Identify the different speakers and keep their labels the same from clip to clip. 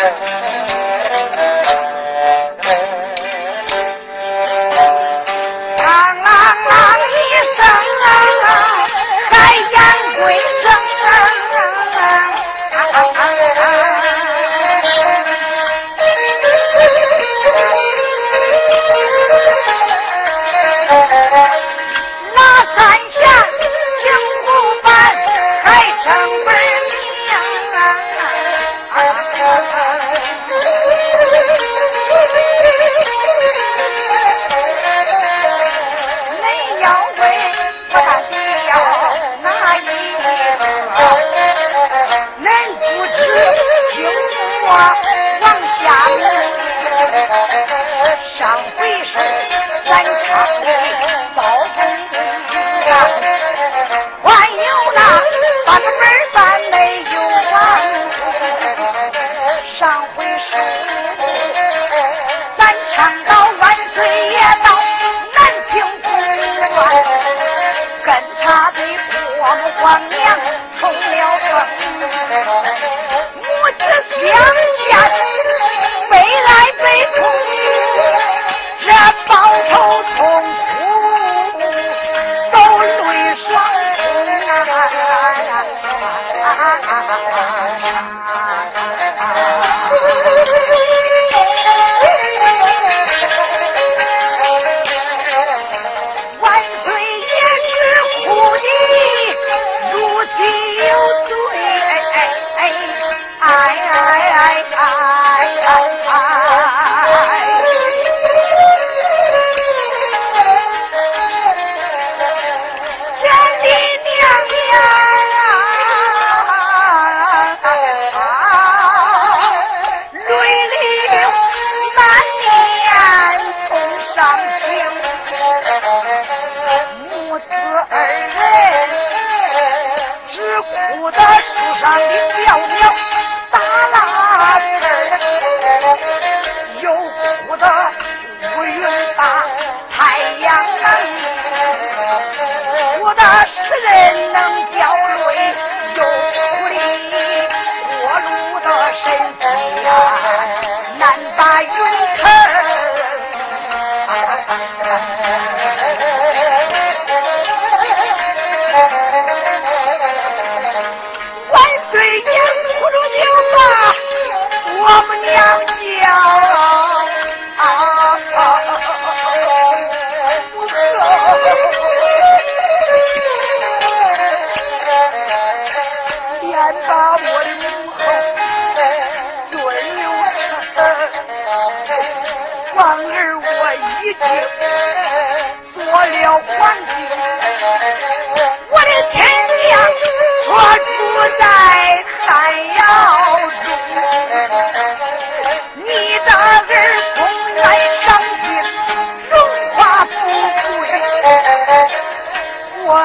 Speaker 1: 嗯上回事咱唱的包公啊，还有那把他门翻没有完，上回事咱唱到万岁爷到南京公馆，跟他的国母皇娘冲了风。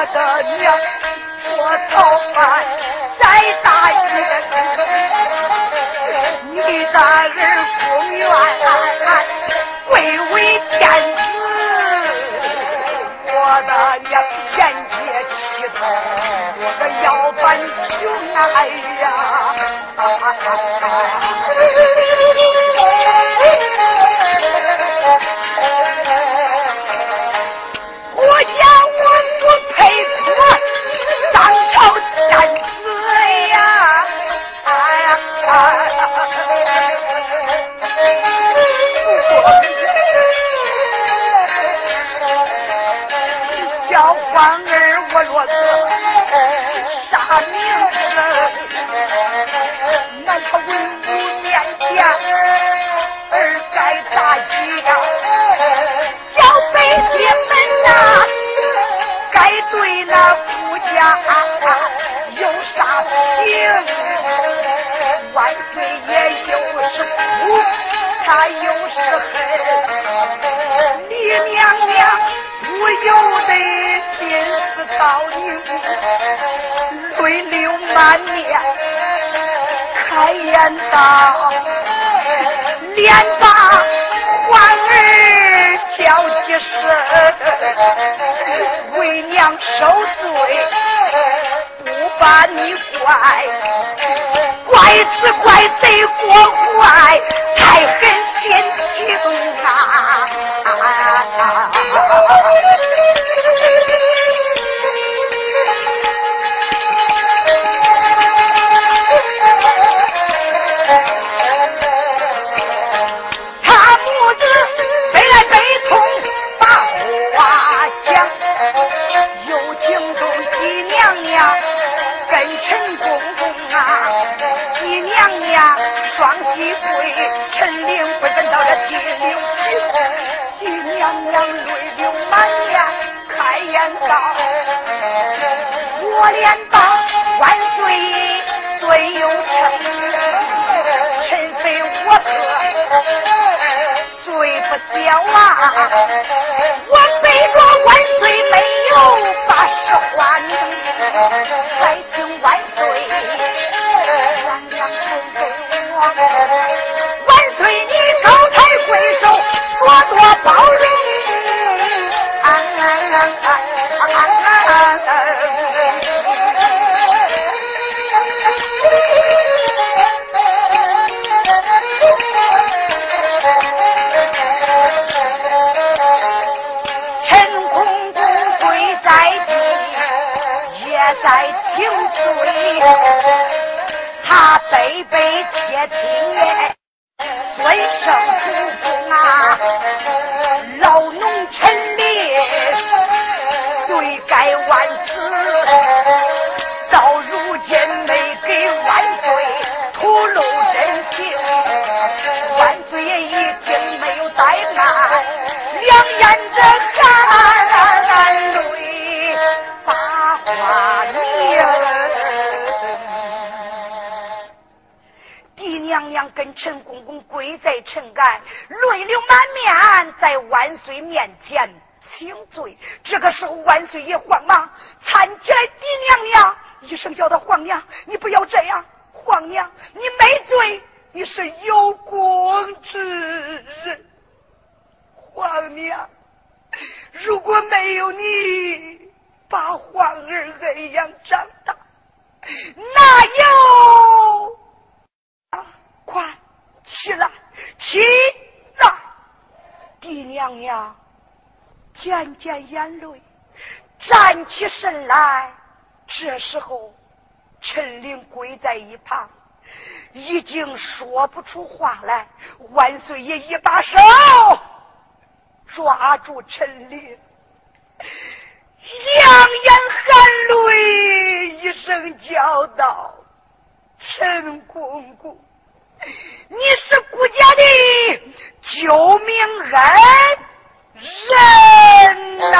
Speaker 1: 我的娘，我操办在大街上。你大儿，不愿贵为天子。我的娘，眼决起头。我的腰板就啊。连把欢儿叫起声，为娘受罪不把你怪。陈公公跪在陈干，泪流满面，在万岁面前请罪。这个时候，万岁爷慌忙搀起来狄娘娘，一声叫他皇娘，你不要这样，皇娘，你没罪，你是有功之人。皇娘，如果没有你把皇儿恩养长大，哪有？起来，起来！帝娘娘，渐渐眼泪，站起身来。这时候，陈琳跪在一旁，已经说不出话来。万岁爷一把手抓住陈琳，两眼含泪，一声叫道：“陈公公，你是顾家的救命恩。”人呐，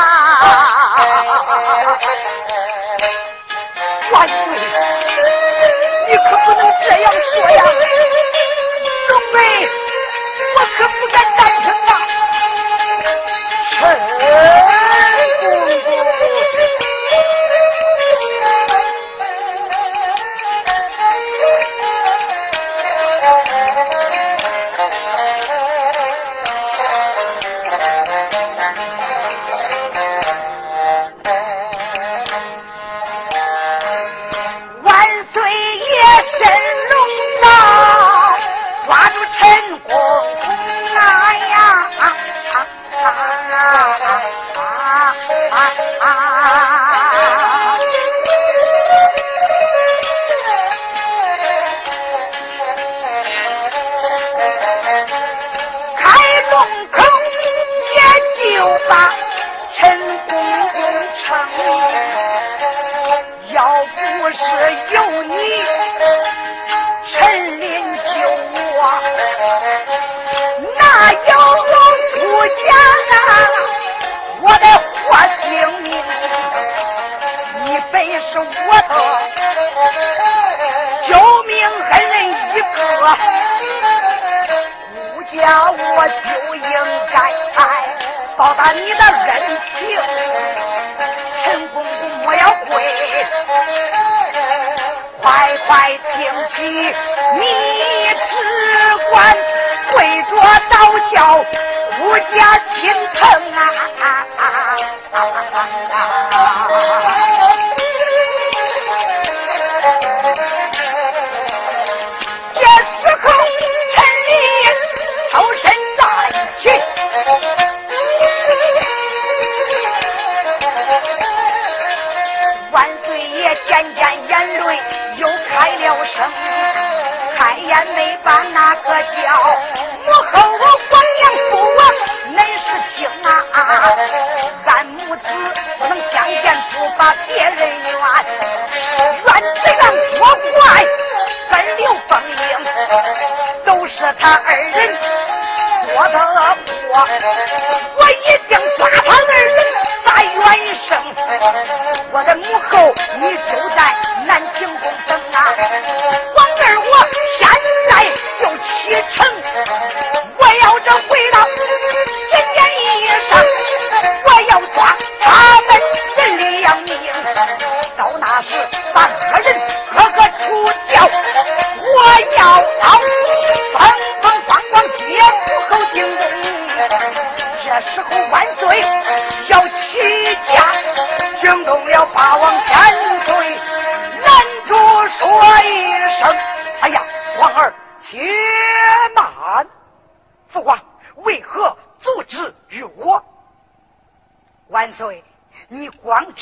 Speaker 1: 万岁，你可不能这样说呀！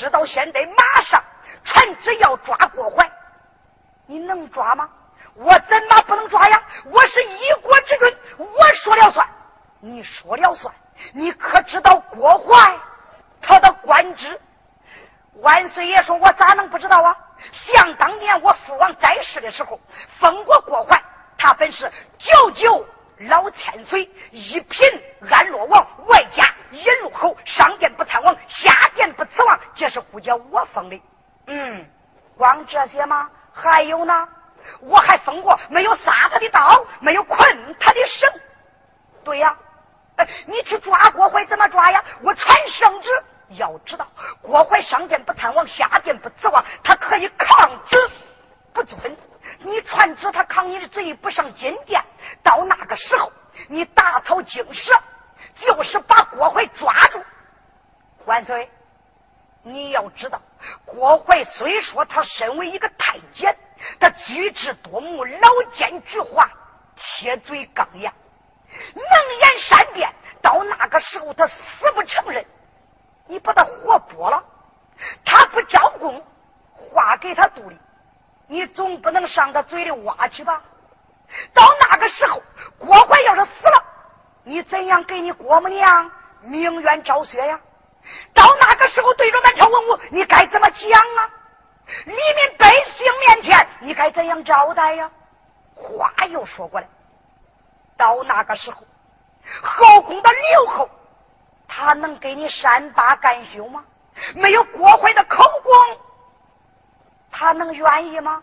Speaker 1: 知道现在马上传旨要抓郭槐，你能抓吗？我怎么不能抓呀？我是一国之君，我说了算。你说了算，你可知道郭槐他的官职？万岁爷说：“我咋能不知道啊？想当年我父王在世的时候，封过郭槐，他本是九九老千岁，一品安乐王，外加引路侯，上殿不参王，下殿不辞王，这是不叫我封的。嗯，光这些吗？还有呢？我还封过没有杀他的刀，没有捆他的绳。对呀，哎，你去抓郭槐怎么抓呀？我传圣旨。”要知道，郭槐上殿不参王，下殿不辞王，他可以抗旨不遵。你传旨，他抗你的旨意不上金殿。到那个时候，你打草惊蛇，就是把郭槐抓住。万岁，你要知道，郭槐虽说他身为一个太监，他举止多目，老奸巨猾，铁嘴钢牙，能言善辩。到那个时候，他死不承认。你把他活剥了，他不招供，话给他肚里，你总不能上他嘴里挖去吧？到那个时候，郭槐要是死了，你怎样给你郭母娘鸣冤昭雪呀？到那个时候，对着满朝文武，你该怎么讲啊？黎民百姓面前，你该怎样招待呀？话又说过来，到那个时候，后宫的刘后。他能给你善罢甘休吗？没有郭槐的口供，他能愿意吗？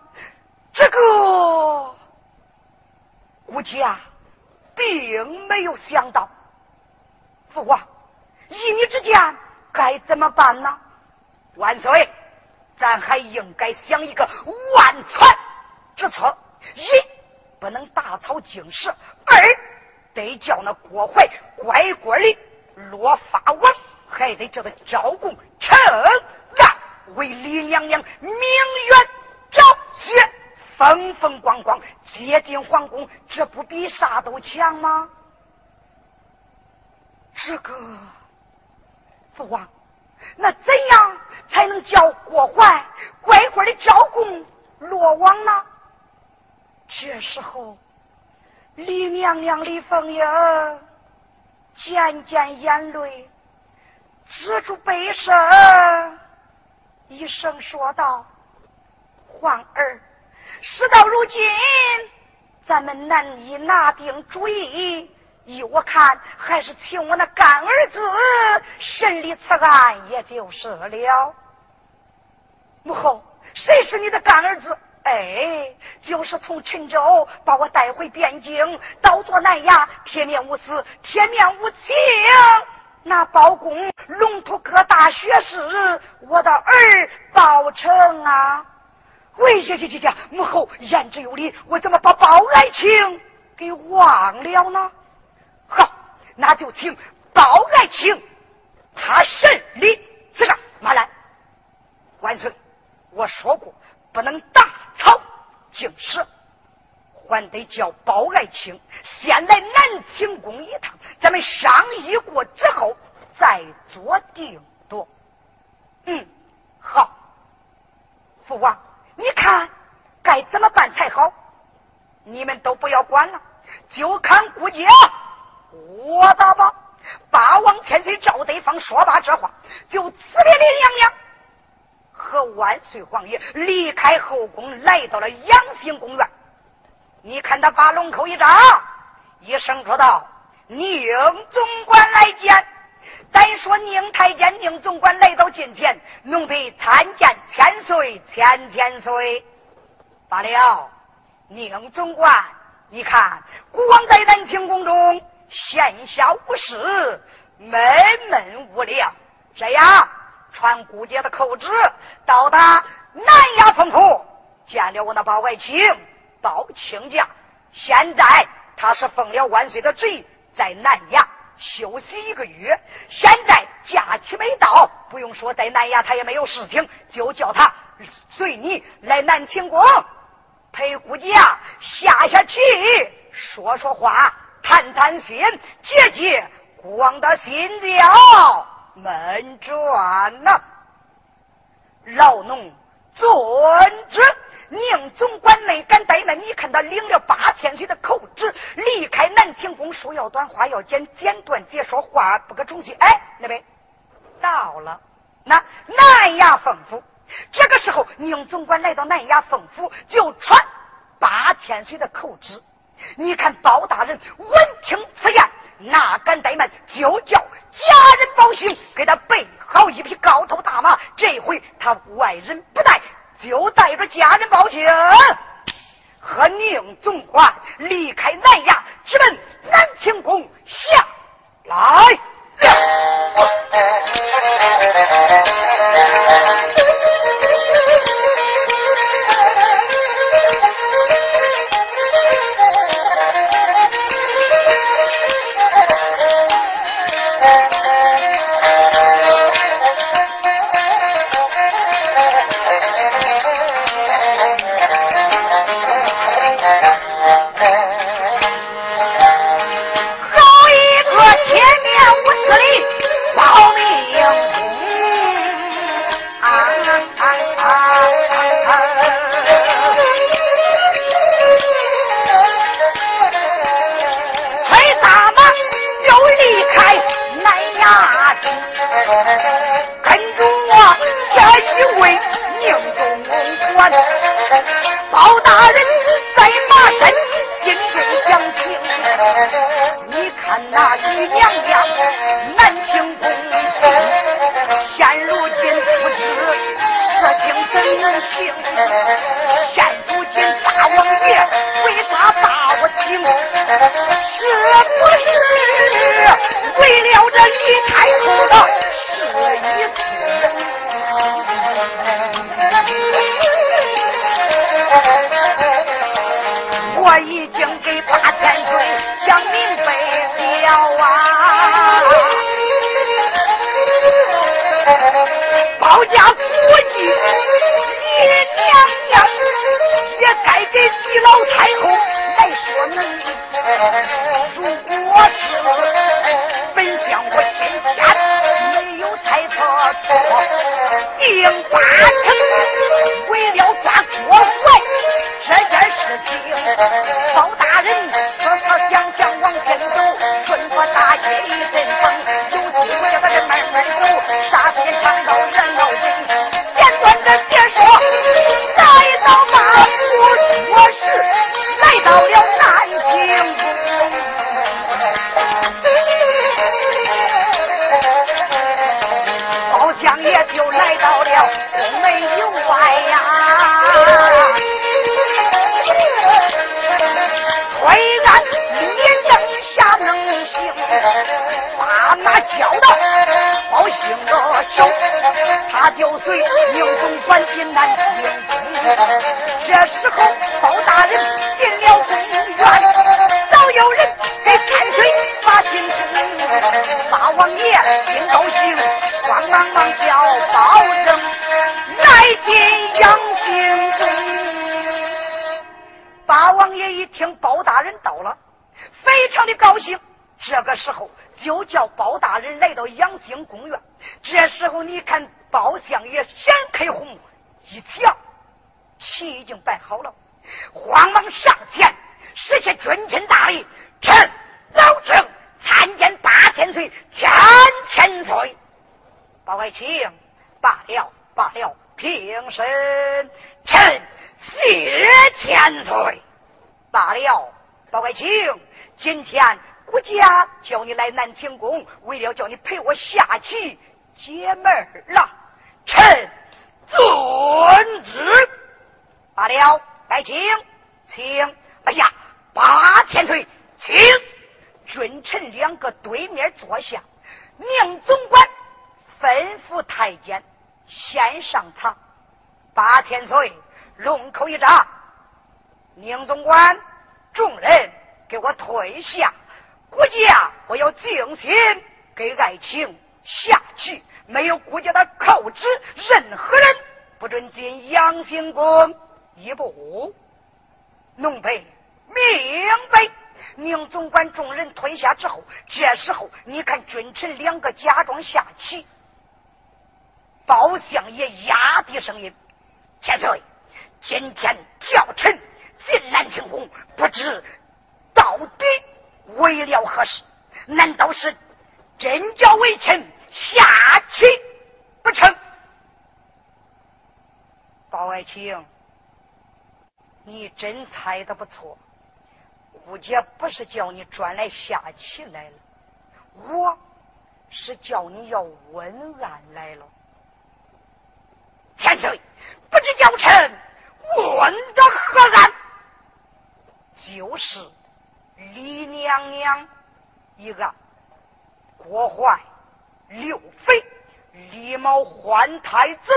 Speaker 1: 这个估计啊，并没有想到。父皇，依你之见，该怎么办呢？万岁，咱还应该想一个万全之策：一不能打草惊蛇；二得叫那郭槐乖乖的。落发王还得叫他招供陈安为李娘娘明冤昭雪，风风光光接进皇宫，这不比啥都强吗？这个父王，那怎样才能叫郭槐乖乖的招供落网呢？这时候，李娘娘李凤英。渐渐眼泪止住悲声，一声说道：“皇儿，事到如今，咱们难以拿定主意。依我看，还是请我那干儿子审理此案，也就是了。母后，谁是你的干儿子？”哎，就是从陈州把我带回汴京，倒做南衙，铁面无私，铁面无情。那包公龙图阁大学士，我的儿包成啊！喂，行行行行，母后言之有理，我怎么把包爱卿给忘了呢？好，那就请包爱卿他审理此案。马兰，万岁，我说过不能打。草惊蛇，还得叫包爱卿先来南清宫一趟，咱们商议过之后再做定夺。嗯，好，父王，你看该怎么办才好？你们都不要管了，就看顾家我打吧。八王千岁赵德芳说罢这话，就辞别林娘娘和万岁皇爷，离开后宫，来到了养心公园。你看他把龙口一张，一声说道：“宁总管来见。”单说宁太监、宁总管来到近前，奴婢参见千岁，千千岁。罢了，宁总管，你看国王在南清宫中闲暇无事，闷闷无聊，这样传姑姐的口旨，到达南衙凤府，见了我那包外卿，报亲家。现在他是奉了万岁的旨意，在南衙。休息一个月，现在假期没到，不用说，在南衙他也没有事情，就叫他随你来南清宫陪姑姐下下棋，说说话，谈谈心，解解国王的心焦闷转呐。老农遵旨。宁总管没敢怠慢，你看他领了八千岁的口旨，离开南清宫，说要短，话要简，简短解说，话不可重续。哎，那边到了，那南衙凤府。这个时候，宁总管来到南衙凤府，就传八千岁的口旨。你看包大人闻听此言，哪敢怠慢，就叫家人保信，给他备好一匹高头大马。这回他外人不带。就带着家人报警，和宁总管离开南衙，直奔南天宫下来。那姨娘家难听公公现如今不知事情怎能行现如今大王爷为啥把我请是不是为了这李太后的事业？太后来说媒如果是本相我今天没有猜错错定八成这个时候就叫包大人来到养心公园。这时候你看包相爷掀开红幕一瞧，棋已经摆好了，慌忙上前，实现君臣大礼，臣老臣参见八千岁，千千岁。包爱卿，罢了罢了，平身，臣谢千岁。罢了，包爱卿，今天。国家叫你来南清宫，为了叫你陪我下棋解闷儿了。臣遵旨。罢了，来请，请。哎呀，八千岁，请君臣两个对面坐下。宁总管吩咐太监先上场。八千岁，龙口一张。宁总管，众人给我退下。国家，我要静心给爱卿下棋，没有国家的口旨，任何人不准进阳兴宫一步。弄北。明白，宁总管众人退下之后，这时候你看君臣两个假装下棋，包相爷压低声音：“千岁，今天叫臣进南清宫，不知到底为了何事？难道是真叫为臣下棋不成？”包爱卿，你真猜的不错。姑姐不是叫你专来下棋来了，我是叫你要问案来了。千岁，不知教臣问的何案？就是李娘娘一案，郭槐、刘妃、李茂换太子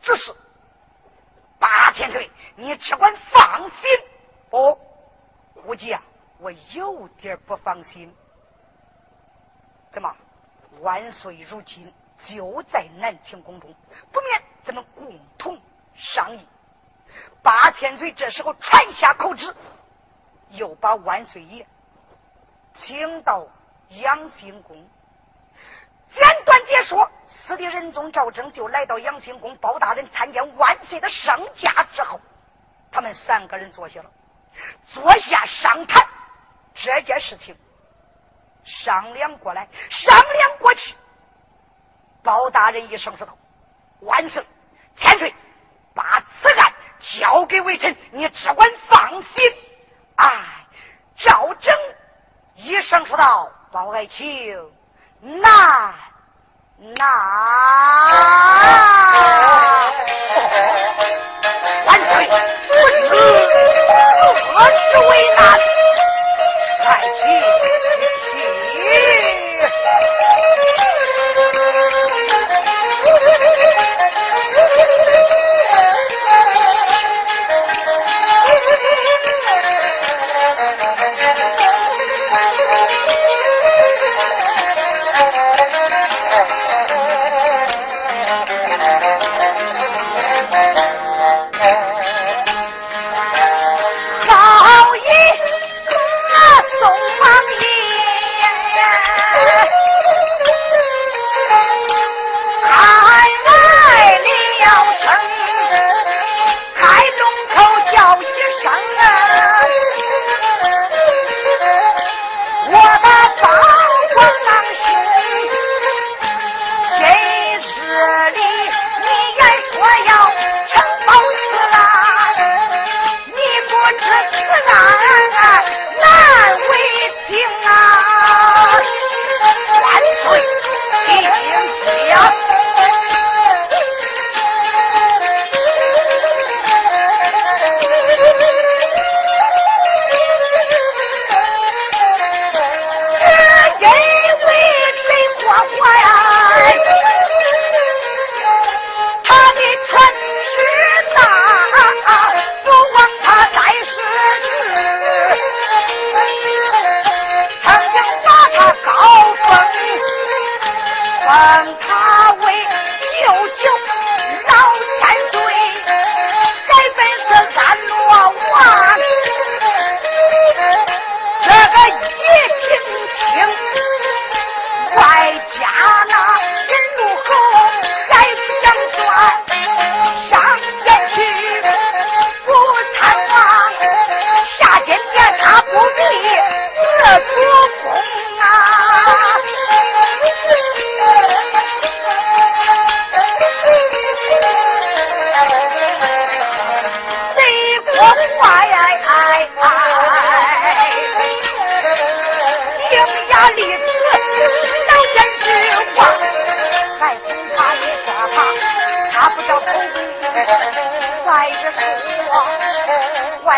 Speaker 1: 之事。八千岁，你只管放心哦。估计啊，我有点不放心。怎么，万岁如今就在南清宫中，不免咱们共同商议。八千岁这时候传下口旨，又把万岁爷请到养心宫。简短解说，死的仁宗赵祯就来到养心宫，包大人参见万岁的圣驾之后，他们三个人坐下了。坐下商谈这件事情，商量过来，商量过去。包大人一声说道：“万岁，千岁，把此案交给微臣，你只管放心。”哎，赵征一声说道：“包爱情，难难，万岁，不知。”何时为难？爱情。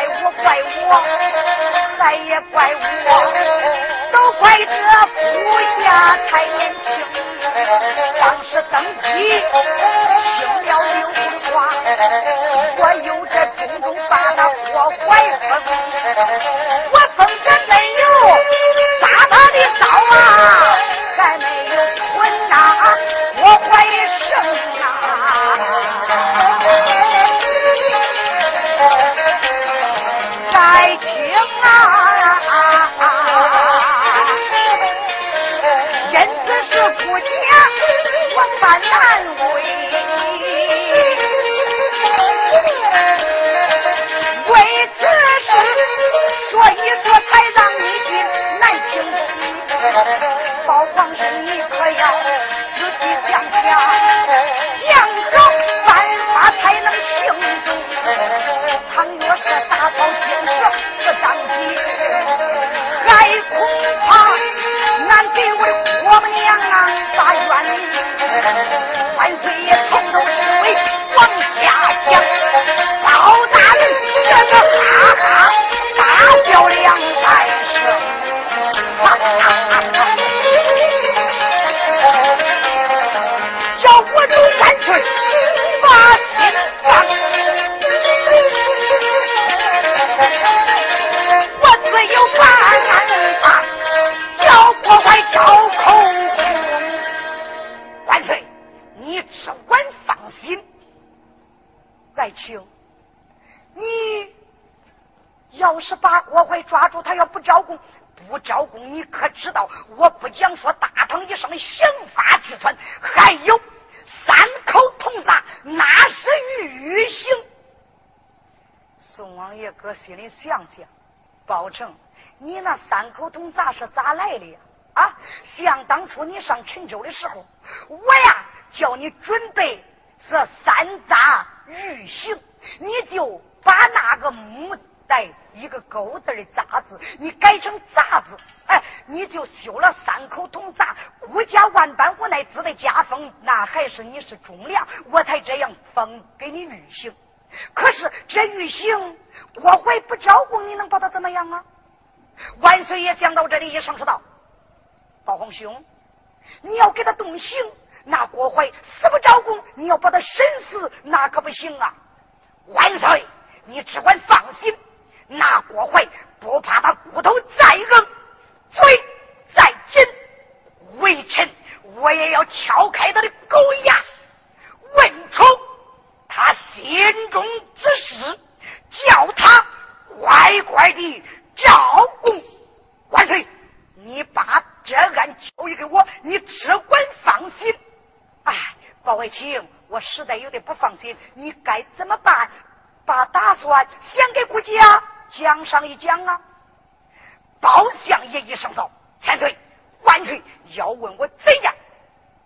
Speaker 1: 怪我怪我，再也怪我，都怪这部下太年轻，当时登基听了刘的话，我有这种种把他破坏风，我封着没细想想，想好办法才能行动。倘若是打草惊蛇不当机，还恐怕俺这位婆母娘啊把冤万岁爷你可知道？我不讲说大唐一声刑罚之存，还有三口铜铡，那是御刑。宋王爷搁心里想想，包拯，你那三口铜铡是咋来的呀？啊，想当初你上陈州的时候，我呀叫你准备这三铡御刑，你就把那个木带一个钩字的杂字，你改成杂字，哎，你就修了三口铜铡，孤家万般无奈，只得加封，那还是你是忠良，我才这样封给你御行。可是这御行，郭槐不招供，你能把他怎么样啊？万岁爷想到这里，一声说道：“包皇兄，你要给他动刑，那郭槐死不招供，你要把他审死，那可不行啊！万岁，你只管放心，那郭槐不怕他骨头再硬，嘴再紧，微臣我也要敲开他的狗牙，问出。”他心中之事，叫他乖乖的照顾。万岁，你把这案交给我，你只管放心。哎，包爱卿，我实在有点不放心，你该怎么办？把打算先给国家讲上一讲啊。包相爷一声道：“千岁，万岁，要问我怎样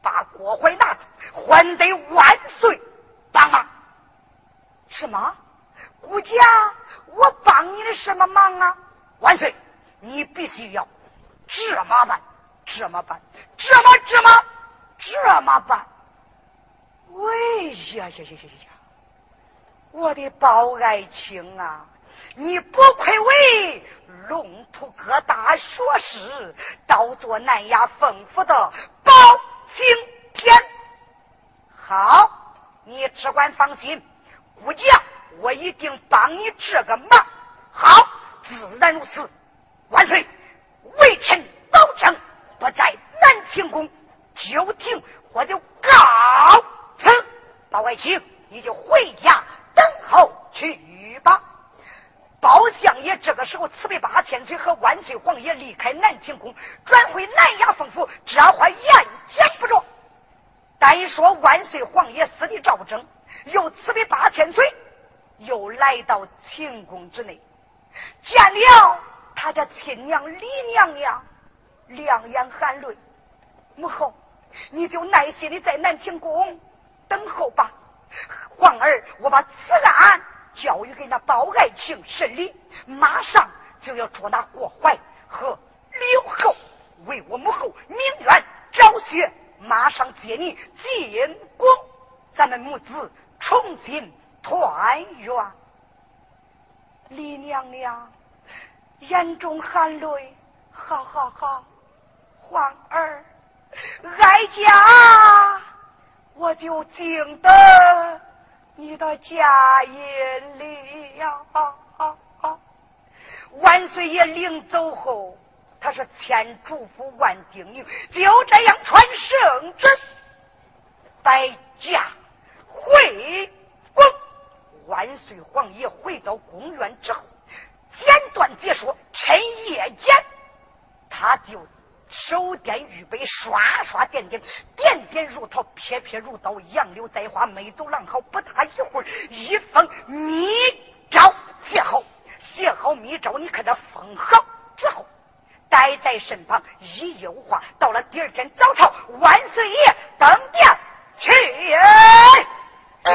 Speaker 1: 把国槐拿住，还得万岁帮忙。”什么？顾家，我帮你的什么忙啊？万岁，你必须要这么办，这么办，这么这么这么办。喂呀呀呀呀呀！我的包爱卿啊，你不愧为龙图阁大学士，倒做南衙凤府的包青天。好，你只管放心。武将，我一定帮你这个忙。好，自然如此。万岁，微臣保证不在南庭宫就停，我就告辞。包爱卿，你就回家等候去吧。包相爷这个时候辞别八千岁和万岁皇爷离开南庭宫，转回南衙凤府，这话言讲不着。单说万岁皇爷死的赵征。又辞别八千岁，又来到秦宫之内，见了他的亲娘李娘娘，两眼含泪。母后，你就耐心的在南清宫等候吧。皇儿，我把此案教育给那包爱卿审理，马上就要捉拿郭槐和刘后，为我母后鸣冤昭雪。马上接你进宫，咱们母子重新团圆。李娘娘眼中含泪，好好好，皇儿，哀家我就敬得。你的佳音了。万岁爷临走后。他是千嘱咐万叮咛，就这样传圣旨，摆驾回宫。万岁皇爷回到宫院之后，简短解说，趁夜间，他就手点玉杯，刷刷点点，点点如桃，撇撇如刀，杨柳栽花，没走廊好。不大一会儿，一封密诏写好，写好密诏，你看他封好之后。待在身旁，一有话，到了第二天早朝，万岁爷登殿去。哎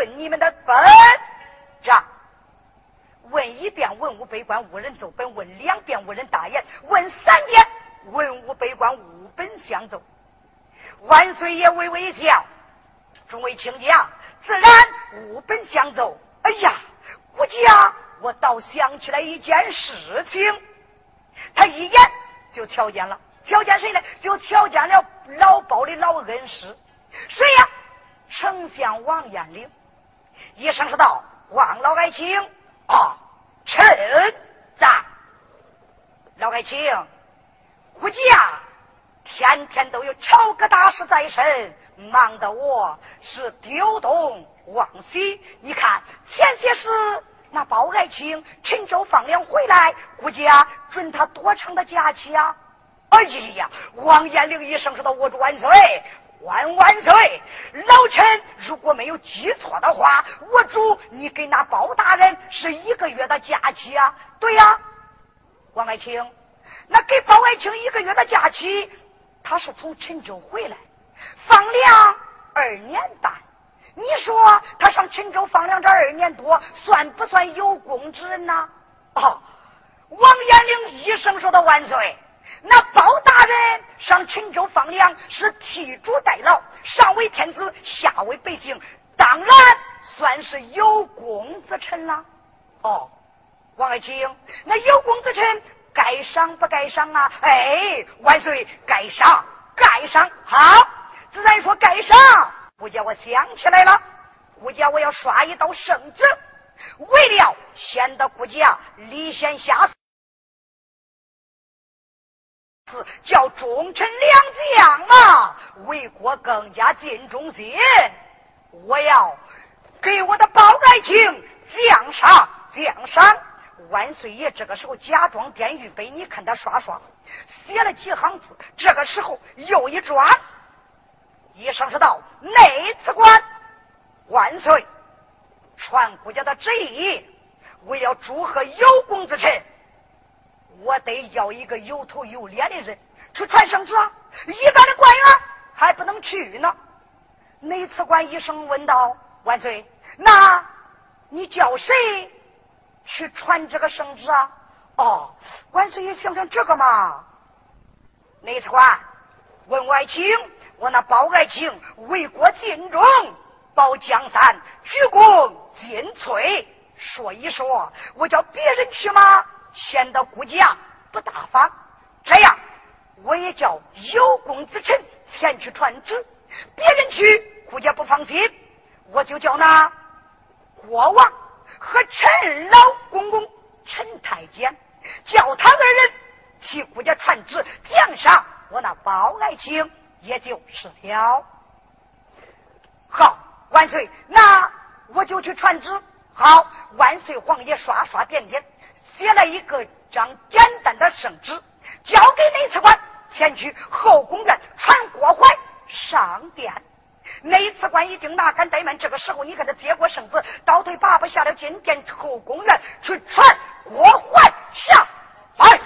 Speaker 1: 问你们的本账。问一遍，文武百官无人奏本；问两遍，无人答言；问三遍，文武百官无本相奏。万岁爷微微一笑：“众位卿家，自然无本相奏。哎呀，估计啊，我倒想起来一件事情。”他一眼就瞧见了，瞧见谁呢？就瞧见了老包的老恩师，谁呀？丞相王彦龄。一声说道：“王老爱卿啊，臣在。”老爱卿，估计啊，天天都有朝歌大事在身，忙得我是丢东忘西。你看前些时那包爱卿陈州放粮回来，估计啊，准他多长的假期啊？哎呀！王延龄一声说道：“我祝万岁，万万岁！老臣如果没有记错的话，我主你给那包大人是一个月的假期啊！对呀，王爱卿，那给包爱卿一个月的假期，他是从陈州回来放粮二年半。你说他上陈州放粮这二年多，算不算有功之人呢？”啊！王延龄一声说道：“万岁。”那包大人上陈州放粮是替主代劳，上为天子，下为百姓，当然算是有功之臣了。哦，王爱卿，那有功之臣该赏不该赏啊？哎，万岁，该赏，该赏。好，自然说该赏。顾家，我想起来了，顾家我要刷一道圣旨，为了显得顾家礼贤下士。叫忠臣良将啊，为国更加尽忠心。我要给我的包爱卿奖赏奖赏。万岁爷这个时候假装点玉杯，你看他刷刷写了几行字。这个时候又一转，一声说道：“内此官万岁，传国家的旨意，为了祝贺有功之臣。”我得要一个有头有脸的人去传圣旨啊，一般的官员还不能去呢。内次官一声问道：“万岁，那你叫谁去传这个圣旨啊？”哦，万岁爷想想这个嘛。内次官问外卿：“我那包爱卿为国尽忠，保江山，鞠躬尽瘁，说一说，我叫别人去吗？”显得顾家不大方，这样我也叫有功之臣前去传旨，别人去顾家不放心，我就叫那国王和陈老公公陈太监，叫他二人替顾家传旨奖赏我那包爱卿，也就是了。好，万岁，那我就去传旨。好，万岁皇爷刷刷点点。写了一个张简单的圣旨，交给内次官前去后宫院传国怀上殿。内次官一定哪敢怠慢？这个时候，你看他接过圣旨，倒退八步下了金殿后宫院去传国怀上来。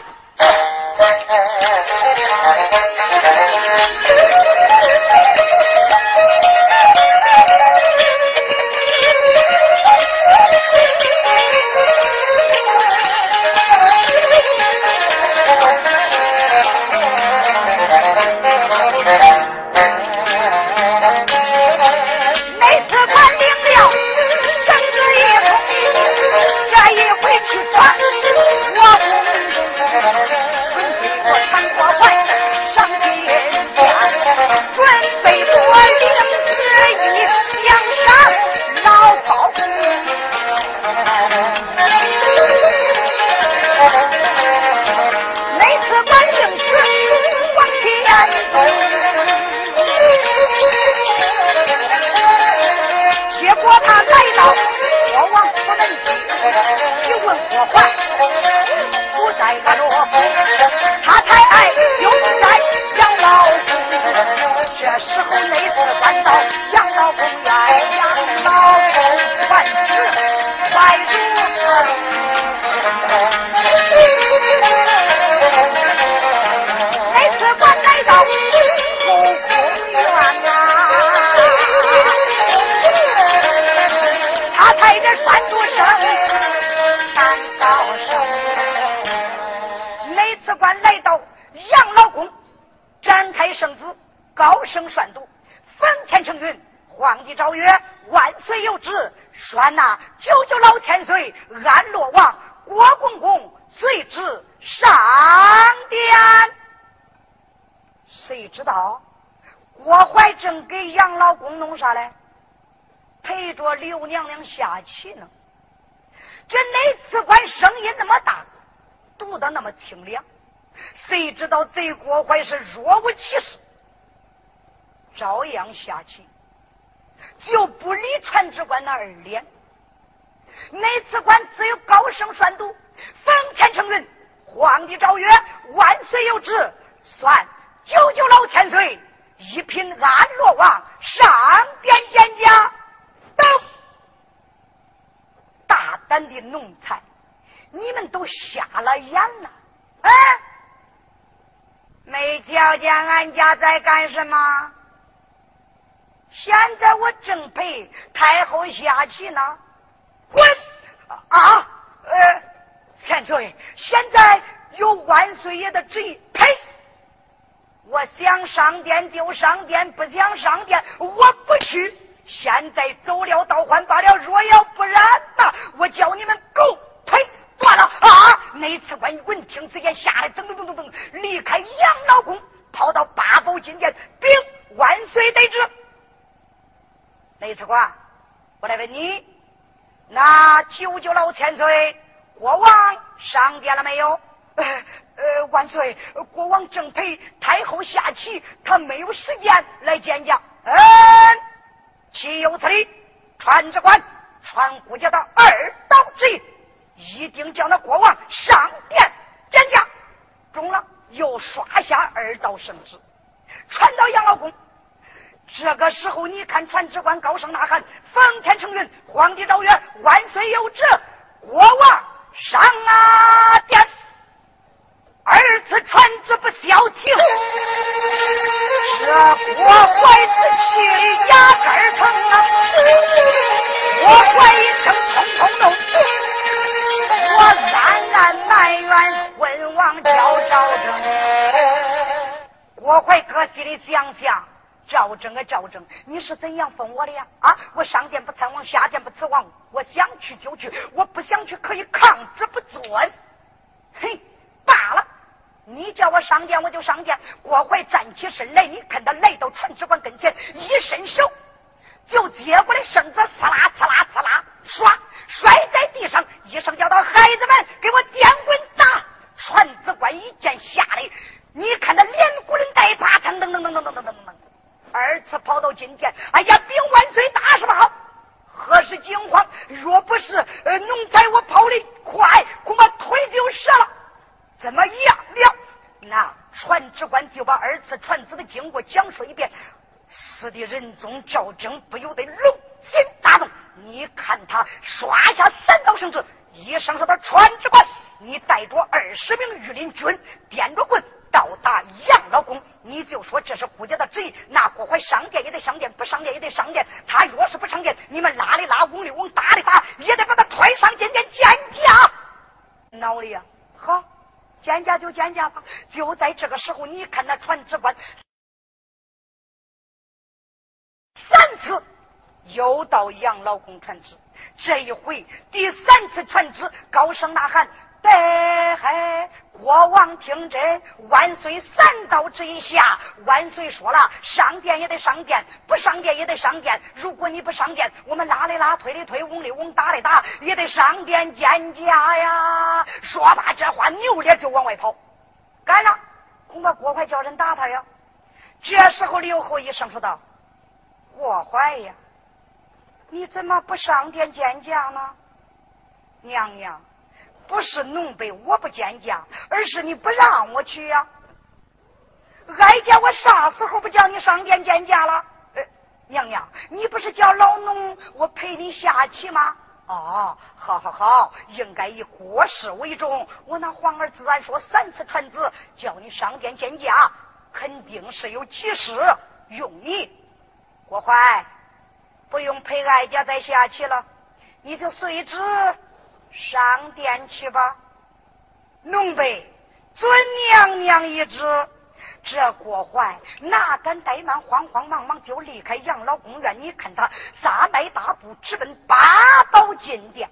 Speaker 1: 安娜，九九老天岁，安洛王，郭公公随之上殿。谁知道郭怀正给杨老公弄啥嘞？陪着刘娘娘下棋呢。这内次官声音那么大，读的那么清亮，谁知道这郭怀是若无其事。照样下棋，就不理传旨官那二脸。每次官只有高声宣读：“奉天承运，皇帝诏曰：万岁有旨，算九九老千岁，一品安乐王，上殿见驾。”等。大胆的奴才，你们都瞎了眼了！哎，没瞧见俺家在干什么？现在我正陪太后下棋呢。滚！啊，呃，千岁，现在有万岁爷的旨意，呸！我想上殿就上殿，不想上殿我不去。现在走了倒还罢了，若要不然呐，我叫你们狗腿断了啊！内次官闻听此言，吓得噔噔噔噔噔，离开杨老宫，跑到八宝金殿，禀万岁得知。内次官，我来问你，那九九老千岁国王上殿了没有？呃呃，万岁，国王正陪太后下棋，他没有时间来见驾。嗯。岂有此理！传旨官，传顾家的二道旨意，一定叫那国王上殿见驾。中了，又刷下二道圣旨，传到杨老公。这个时候，你看传旨官高声呐喊：“奉天承运，皇帝诏曰，万岁有旨，国王上啊殿。”二次传旨不消停，这国怀之气压根疼啊！国怀一声冲冲动，我暗暗埋怨文王叫赵正。国怀哥心里想想，赵正啊赵正，你是怎样封我的呀？啊，我上殿不参王，下殿不辞王，我想去就去，我不想去可以抗旨不遵。嘿，罢了。你叫我上殿，我就上殿。郭怀站起身来，你看他来到传旨官跟前，一伸手就接过来绳子，刺啦刺啦刺啦，唰摔在地上，一声叫道：“孩子们，给我点滚打！”传旨官一见，吓得你看他连滚带爬，噔噔噔噔噔噔噔噔噔，二次跑到金殿。哎呀，禀万岁，大事不好！何时惊慌？若不是呃，奴才我跑的快，恐怕腿就折了。怎么样了？那传旨官就把二次传旨的经过讲述一遍。死的仁宗赵征不由得龙心大怒。你看他刷下三道圣旨，一声说：“他传旨官，你带着二十名御林军，掂着棍到达杨老宫，你就说这是顾家的旨意。那郭怀上殿也得上殿，不上殿也得上殿。他若是不上殿，你们拉的拉，嗡的嗡，打的打，也得把他推上金殿见驾。闹的呀，好。”见驾就见驾吧，就在这个时候，你看那传旨官三次又到杨老公传旨，这一回第三次传旨，高声呐喊。得嘿，国王听真，万岁三道旨意下，万岁说了，上殿也得上殿，不上殿也得上殿。如果你不上殿，我们拉的拉，推的推，嗡的嗡，打的打，也得上殿见驾呀。说罢这话，扭脸就往外跑。干了，恐怕郭怀叫人打他呀。这时候刘后一声说道：“郭怀呀，你怎么不上殿见驾呢？娘娘。”不是奴婢我不见驾，而是你不让我去呀！哀家我啥时候不叫你上殿见驾了？娘娘，你不是叫老奴我陪你下棋吗？哦，好好好，应该以国事为重。我那皇儿自然说三次传旨叫你上殿见驾，肯定是有急事用你。国怀，不用陪哀家再下棋了，你就随之。上殿去吧，奴婢遵娘娘一旨。这郭怀哪敢怠慢，慌慌忙忙就离开养老公园。你看他撒迈大步直奔八宝金殿。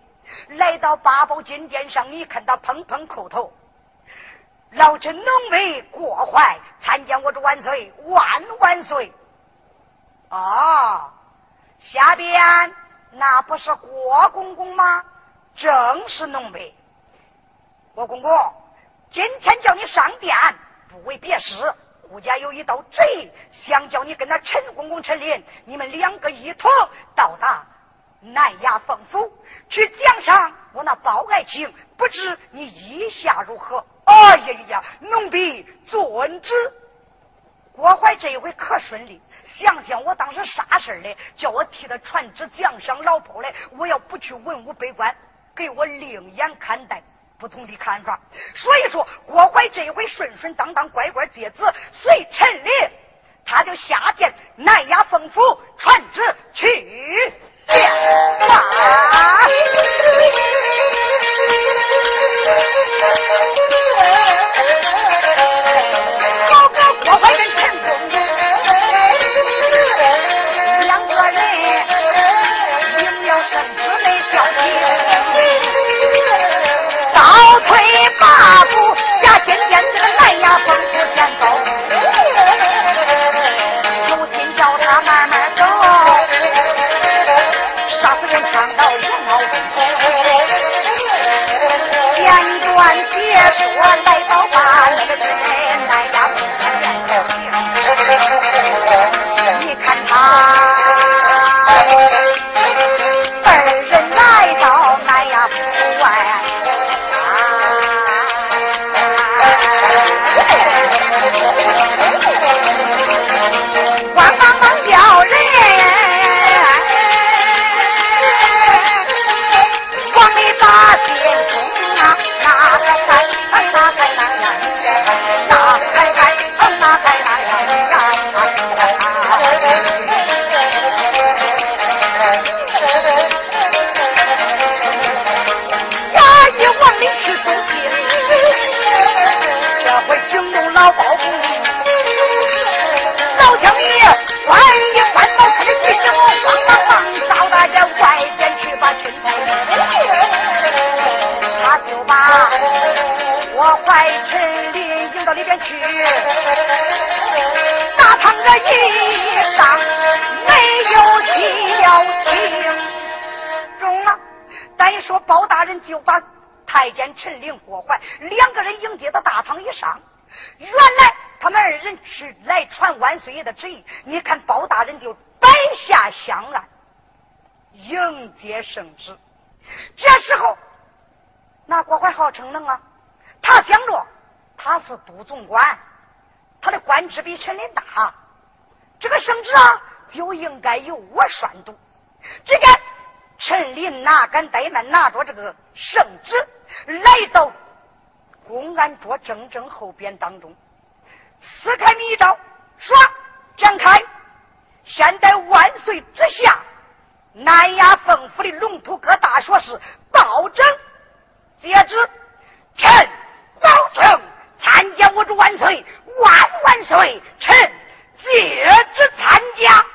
Speaker 1: 来到八宝金殿上，你看他砰砰叩头。老臣奴婢郭怀参见我主万岁，万万岁！啊，下边那不是郭公公吗？正是奴婢，我公公今天叫你上殿，不为别事，顾家有一道贼，想叫你跟那陈公公陈林，你们两个一同到达南衙凤府去奖赏我那包爱卿，不知你意下如何？哎呀呀呀，奴婢遵旨。郭怀这一回可顺利，想想我当时啥事儿嘞叫我替他传旨奖赏老婆嘞，我要不去文武百官。给我另眼看待，不同的看法。所以说，郭槐这回顺顺当当，乖乖接旨，随陈琳，他就下殿南衙奉府传旨去。好我来报吧，就把太监陈林、郭怀两个人迎接到大堂以上。原来他们二人是来传万岁爷的旨意，你看包大人就摆下香案迎接圣旨。这时候，那郭怀好逞能啊！他想着他是督总管，他的官职比陈林大，这个圣旨啊就应该由我宣读。这个陈林哪敢怠慢，拿着这个圣旨来到公安桌正正后边当中，撕开密诏，唰展开。现在万岁之下。南衙凤府的龙图阁大学士保证接旨，臣保证参加我主万岁万万岁，臣接旨参加。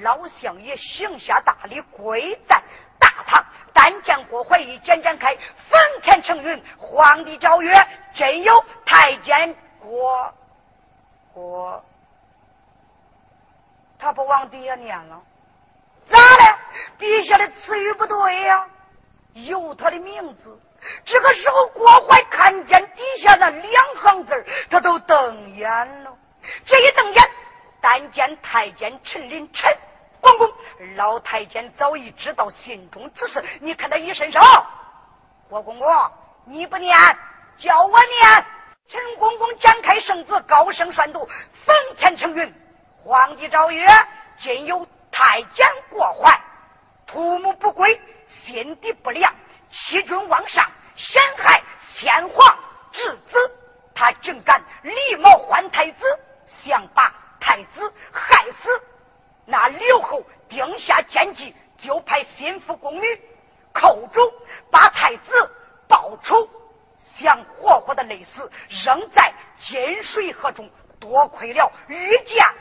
Speaker 1: 老相爷行下大礼，跪在大堂。但见郭怀一简展开，奉天承运，皇帝诏曰：真有太监郭郭，他不往底下念了。咋了？底下的词语不对呀，有他的名字。这个时候，郭怀看见底下那两行字他都瞪眼了。这一瞪眼，但见太监陈林陈公公，老太监早已知道心中之事。你看他一伸手，郭公公，你不念，叫我念。陈公公展开圣旨，高声宣读：奉天承运，皇帝诏曰：今有。太监过怀，图谋不轨，心地不良，欺君罔上，陷害先皇之子。他竟敢狸猫换太子，想把太子害死。那刘后定下奸计，就派心腹宫女寇主把太子报仇，想活活的累死，扔在金水河中。多亏了御驾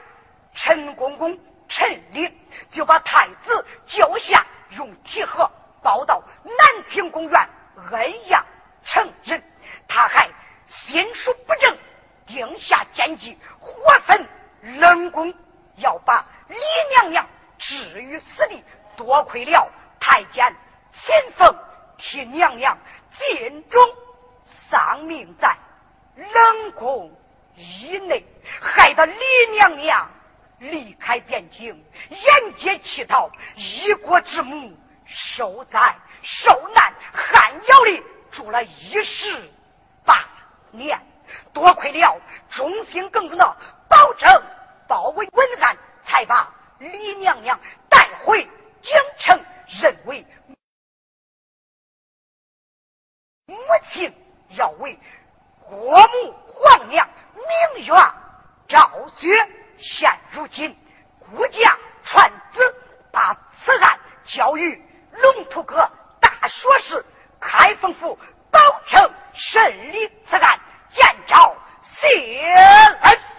Speaker 1: 陈公公。陈林就把太子救下，用铁盒抱到南亭公园，恩养成人。他还心术不正，定下奸计，活分冷宫，要把李娘娘置于死地。多亏了。太监秦凤替娘娘尽忠，丧命在冷宫以内，害得李娘娘。离开边境，沿街乞讨，一国之母受灾受难，汉窑里住了。一十八年。多亏了。忠心耿耿的保证包围文案，才把李娘娘带回京城，认为母亲要为国母皇娘明月昭雪。现如今，孤家传旨，把此案交于龙图阁大学士开封府，保证审理此案，见招谢恩。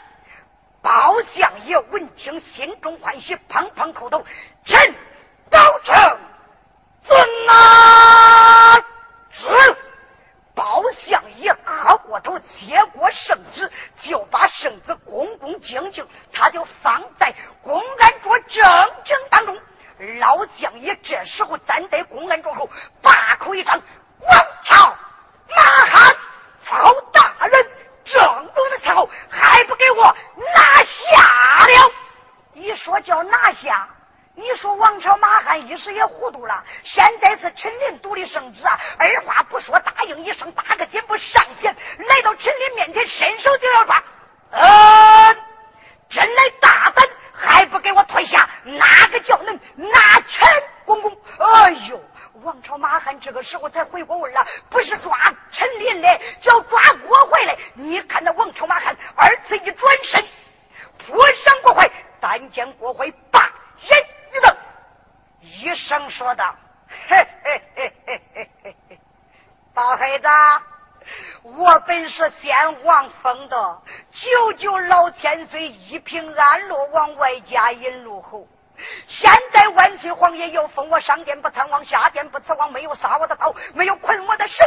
Speaker 1: 包相爷闻听，心中欢喜，砰砰叩头，臣保证遵啊，是。包相爷磕过头，接过圣旨，就把圣旨恭恭敬敬，他就放在公安桌正正当中。老相爷这时候站在公安桌后，大口一张：“王朝马汉曹大人，正中的时候还不给我拿下了？一说叫拿下。”你说王朝马汉一时也糊涂了，现在是陈琳独立圣旨啊，二话不说答应一声，打个肩步上前来到陈琳面前，伸手就要抓。嗯，真来大，还不给我退下？哪个叫恁拿陈公公？哎呦，王朝马汉这个时候才回过味了，不是抓陈林的，叫抓郭怀的。你看那王朝马汉二次一转身扑上郭怀，但见郭怀把人。一等一声说道：“嘿嘿嘿嘿嘿嘿嘿，大孩子，我本是先皇封的，九九老千岁，一平安落，往外家引路侯。现在万岁皇爷又封我上殿不参王，下殿不辞王，没有杀我的刀，没有捆我的绳，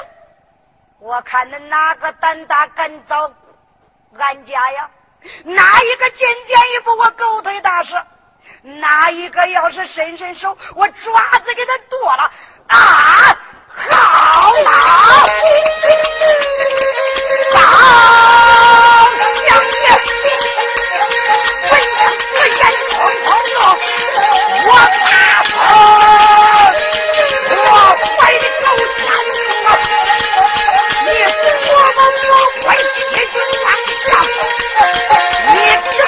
Speaker 1: 我看恁哪个胆大敢遭俺家呀？哪一个进监一步我狗腿大舌？哪一个要是伸伸手，我爪子给他剁了啊！好老老将军，文官不敢冲头闹，我大宋，我快刀斩乱麻，你等我们，我快七军拿下你等。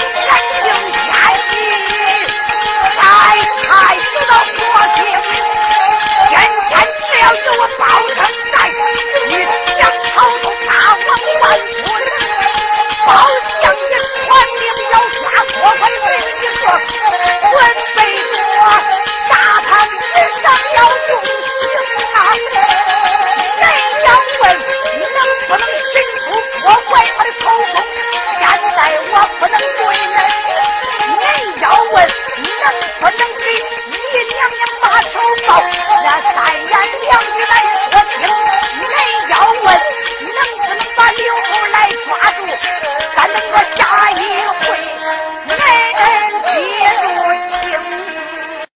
Speaker 1: 待我不能跪人，你要问能不能给你娘娘把头抱？那三言两语来说听，你要问能不能把刘头来抓住？咱能说下。